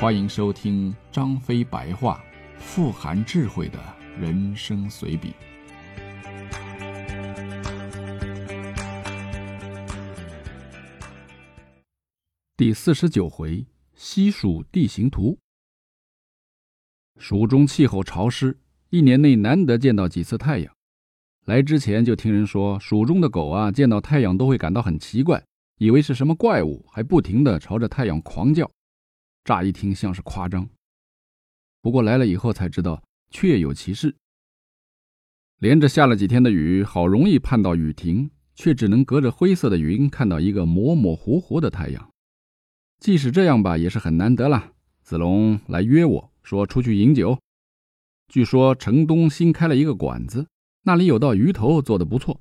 欢迎收听张飞白话，富含智慧的人生随笔。第四十九回，西蜀地形图。蜀中气候潮湿，一年内难得见到几次太阳。来之前就听人说，蜀中的狗啊，见到太阳都会感到很奇怪，以为是什么怪物，还不停的朝着太阳狂叫。乍一听像是夸张，不过来了以后才知道确有其事。连着下了几天的雨，好容易盼到雨停，却只能隔着灰色的云看到一个模模糊糊的太阳。即使这样吧，也是很难得了。子龙来约我说出去饮酒，据说城东新开了一个馆子，那里有道鱼头做的不错。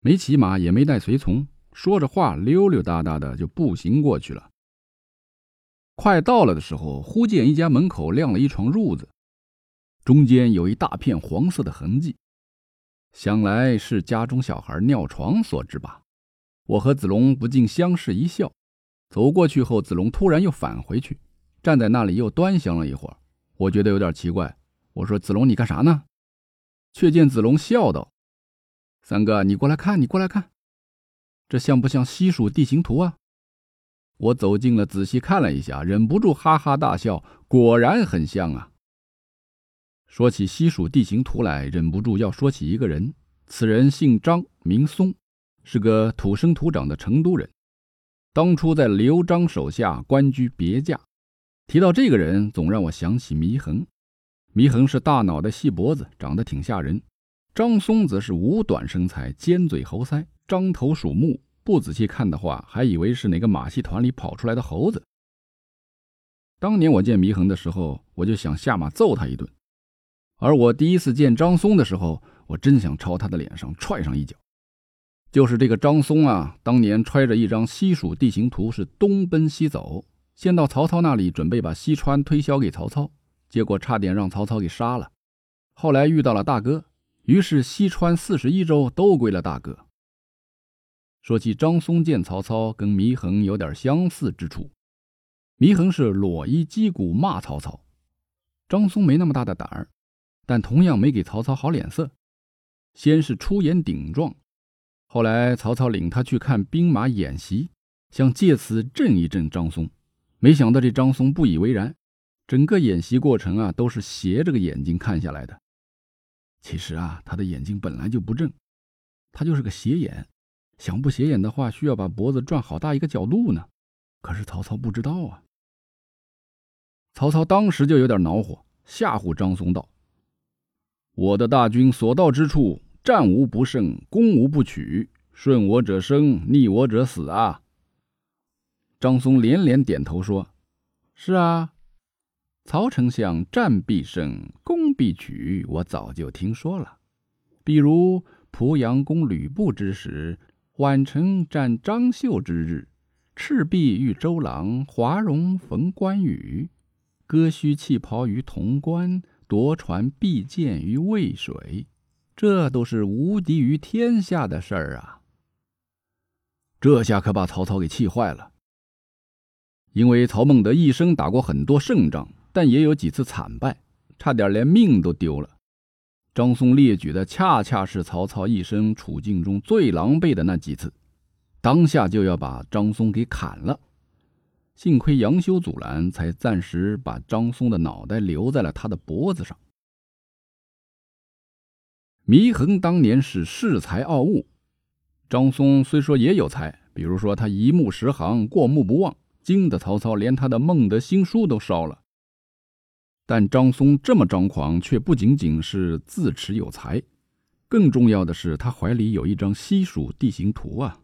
没骑马，也没带随从，说着话溜溜达达的就步行过去了。快到了的时候，忽见一家门口晾了一床褥子，中间有一大片黄色的痕迹，想来是家中小孩尿床所致吧。我和子龙不禁相视一笑。走过去后，子龙突然又返回去，站在那里又端详了一会儿。我觉得有点奇怪，我说：“子龙，你干啥呢？”却见子龙笑道：“三哥，你过来看，你过来看，这像不像西蜀地形图啊？”我走近了，仔细看了一下，忍不住哈哈大笑。果然很像啊！说起西蜀地形图来，忍不住要说起一个人。此人姓张，名松，是个土生土长的成都人。当初在刘璋手下官居别驾。提到这个人，总让我想起祢衡。祢衡是大脑袋、细脖子，长得挺吓人；张松则是五短身材，尖嘴猴腮，獐头鼠目。不仔细看的话，还以为是哪个马戏团里跑出来的猴子。当年我见祢衡的时候，我就想下马揍他一顿；而我第一次见张松的时候，我真想朝他的脸上踹上一脚。就是这个张松啊，当年揣着一张西蜀地形图，是东奔西走，先到曹操那里，准备把西川推销给曹操，结果差点让曹操给杀了。后来遇到了大哥，于是西川四十一州都归了大哥。说起张松见曹操，跟祢衡有点相似之处。祢衡是裸衣击鼓骂曹操，张松没那么大的胆儿，但同样没给曹操好脸色。先是出言顶撞，后来曹操领他去看兵马演习，想借此震一震张松。没想到这张松不以为然，整个演习过程啊都是斜着个眼睛看下来的。其实啊，他的眼睛本来就不正，他就是个斜眼。想不斜眼的话，需要把脖子转好大一个角度呢。可是曹操不知道啊。曹操当时就有点恼火，吓唬张松道：“我的大军所到之处，战无不胜，攻无不取，顺我者生，逆我者死啊！”张松连连点头说：“是啊，曹丞相战必胜，攻必取，我早就听说了。比如濮阳攻吕布之时。”宛城战张绣之日，赤壁遇周郎，华容逢关羽，割须弃袍于潼关，夺船避箭于渭水，这都是无敌于天下的事儿啊！这下可把曹操给气坏了。因为曹孟德一生打过很多胜仗，但也有几次惨败，差点连命都丢了。张松列举的恰恰是曹操一生处境中最狼狈的那几次，当下就要把张松给砍了。幸亏杨修阻拦，才暂时把张松的脑袋留在了他的脖子上。祢衡当年是恃才傲物，张松虽说也有才，比如说他一目十行，过目不忘，惊得曹操连他的孟德新书都烧了。但张松这么张狂，却不仅仅是自持有才，更重要的是他怀里有一张西蜀地形图啊。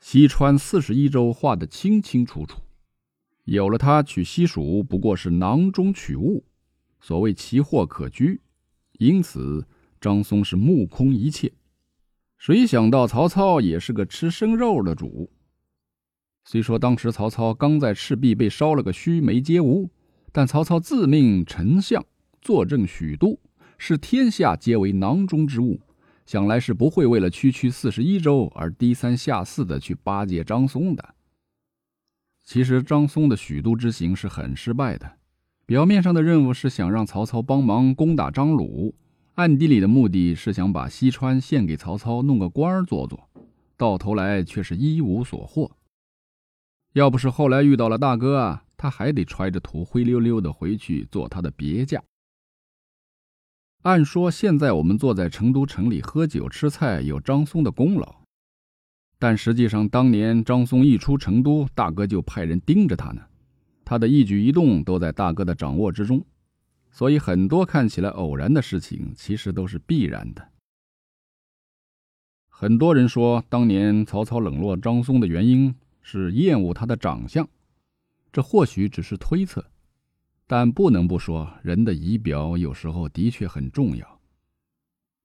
西川四十一州画得清清楚楚，有了它，取西蜀不过是囊中取物，所谓奇货可居。因此，张松是目空一切。谁想到曹操也是个吃生肉的主？虽说当时曹操刚在赤壁被烧了个须眉皆无。但曹操自命丞相，坐镇许都，视天下皆为囊中之物，想来是不会为了区区四十一州而低三下四的去巴结张松的。其实张松的许都之行是很失败的。表面上的任务是想让曹操帮忙攻打张鲁，暗地里的目的是想把西川献给曹操，弄个官儿做做。到头来却是一无所获。要不是后来遇到了大哥啊，他还得揣着土灰溜溜的回去做他的别驾。按说现在我们坐在成都城里喝酒吃菜，有张松的功劳。但实际上，当年张松一出成都，大哥就派人盯着他呢，他的一举一动都在大哥的掌握之中，所以很多看起来偶然的事情，其实都是必然的。很多人说，当年曹操冷落张松的原因是厌恶他的长相，这或许只是推测，但不能不说，人的仪表有时候的确很重要。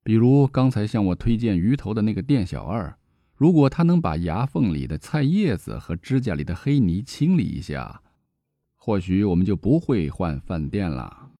比如刚才向我推荐鱼头的那个店小二。如果他能把牙缝里的菜叶子和指甲里的黑泥清理一下，或许我们就不会换饭店了。